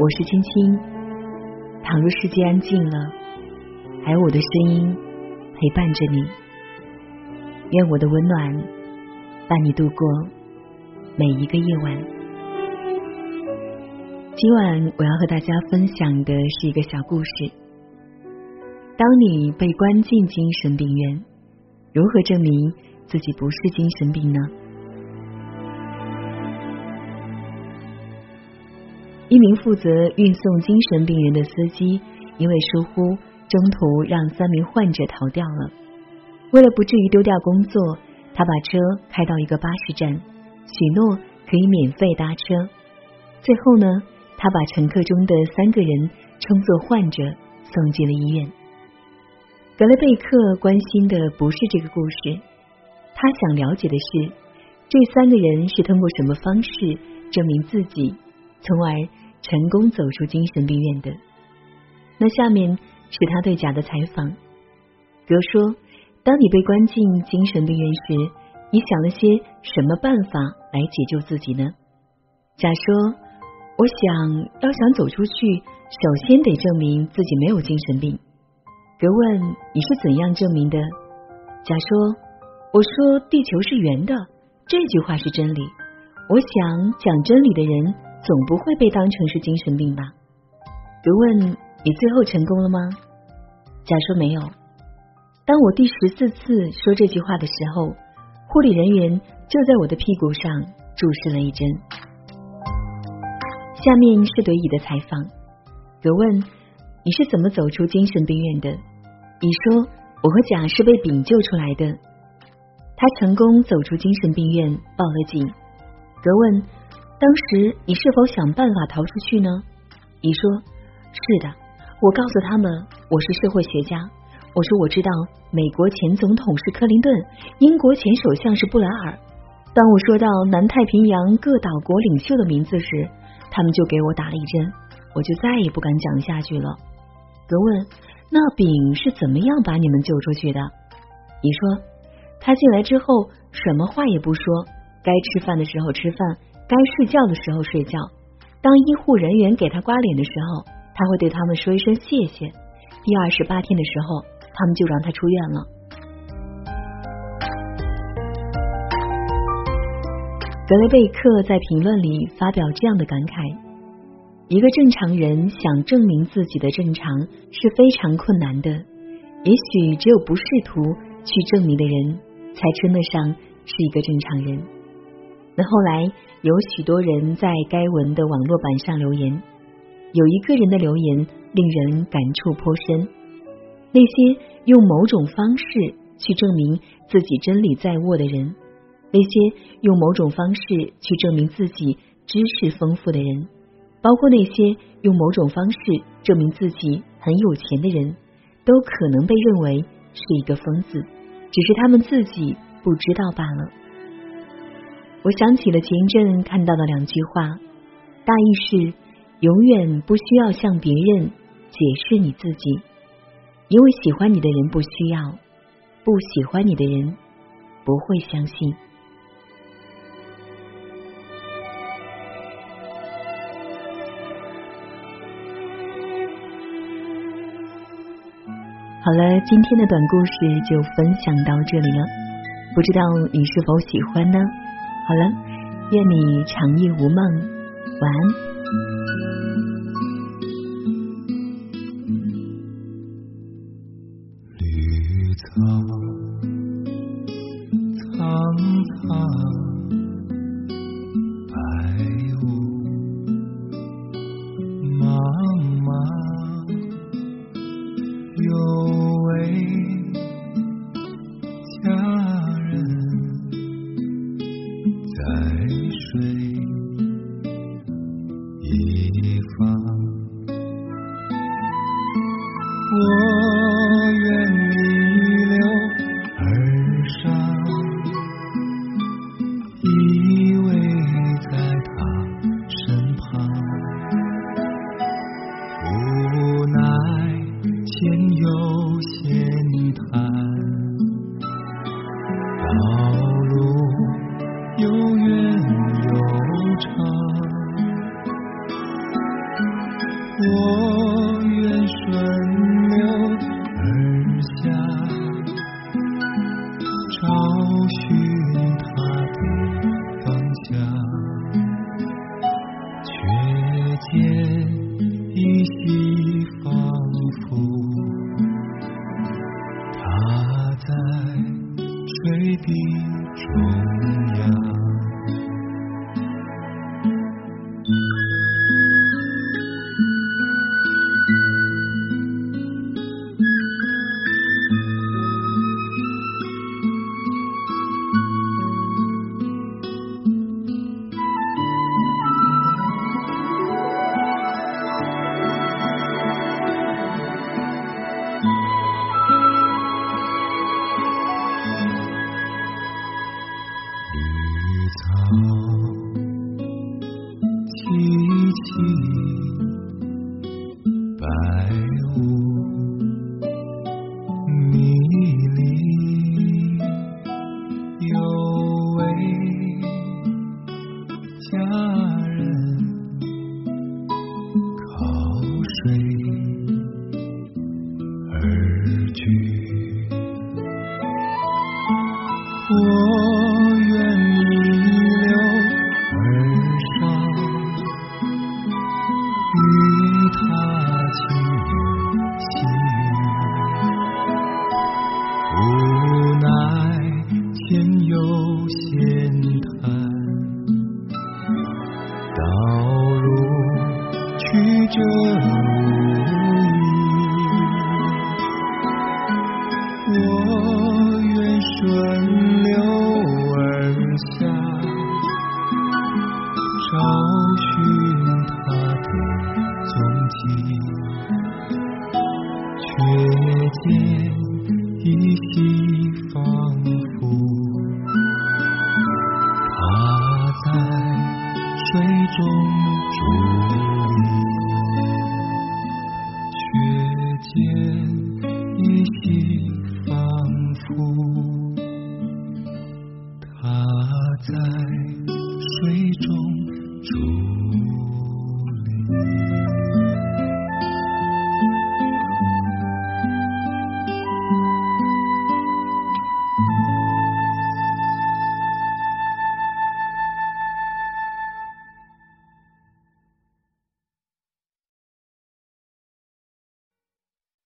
我是青青。倘若世界安静了，还有我的声音陪伴着你。愿我的温暖伴你度过每一个夜晚。今晚我要和大家分享的是一个小故事。当你被关进精神病院，如何证明自己不是精神病呢？一名负责运送精神病人的司机，因为疏忽，中途让三名患者逃掉了。为了不至于丢掉工作，他把车开到一个巴士站，许诺可以免费搭车。最后呢，他把乘客中的三个人称作患者，送进了医院。格雷贝克关心的不是这个故事，他想了解的是这三个人是通过什么方式证明自己，从而。成功走出精神病院的，那下面是他对甲的采访。哥说：“当你被关进精神病院时，你想了些什么办法来解救自己呢？”甲说：“我想要想走出去，首先得证明自己没有精神病。”格问：“你是怎样证明的？”甲说：“我说地球是圆的，这句话是真理。我想讲真理的人。”总不会被当成是精神病吧？如问你最后成功了吗？甲说没有。当我第十四次说这句话的时候，护理人员就在我的屁股上注射了一针。下面是对乙的采访。格问你是怎么走出精神病院的？乙说我和甲是被丙救出来的。他成功走出精神病院，报了警。格问。当时你是否想办法逃出去呢？乙说：“是的，我告诉他们我是社会学家，我说我知道美国前总统是克林顿，英国前首相是布莱尔。当我说到南太平洋各岛国领袖的名字时，他们就给我打了一针，我就再也不敢讲下去了。”格问：“那丙是怎么样把你们救出去的？”乙说：“他进来之后什么话也不说，该吃饭的时候吃饭。”该睡觉的时候睡觉，当医护人员给他刮脸的时候，他会对他们说一声谢谢。第二十八天的时候，他们就让他出院了。格雷贝克在评论里发表这样的感慨：一个正常人想证明自己的正常是非常困难的，也许只有不试图去证明的人，才称得上是一个正常人。那后来有许多人在该文的网络版上留言，有一个人的留言令人感触颇深。那些用某种方式去证明自己真理在握的人，那些用某种方式去证明自己知识丰富的人，包括那些用某种方式证明自己很有钱的人，都可能被认为是一个疯子，只是他们自己不知道罢了。我想起了前一阵看到的两句话，大意是：永远不需要向别人解释你自己，因为喜欢你的人不需要，不喜欢你的人不会相信。好了，今天的短故事就分享到这里了，不知道你是否喜欢呢？好了，愿你长夜无梦，晚安。绿草苍苍。下，找寻他的方向，却见依稀仿佛他在水底中。我愿顺流而下，找寻他的踪迹，却见依稀仿佛他在水中伫立，却见依稀仿佛他在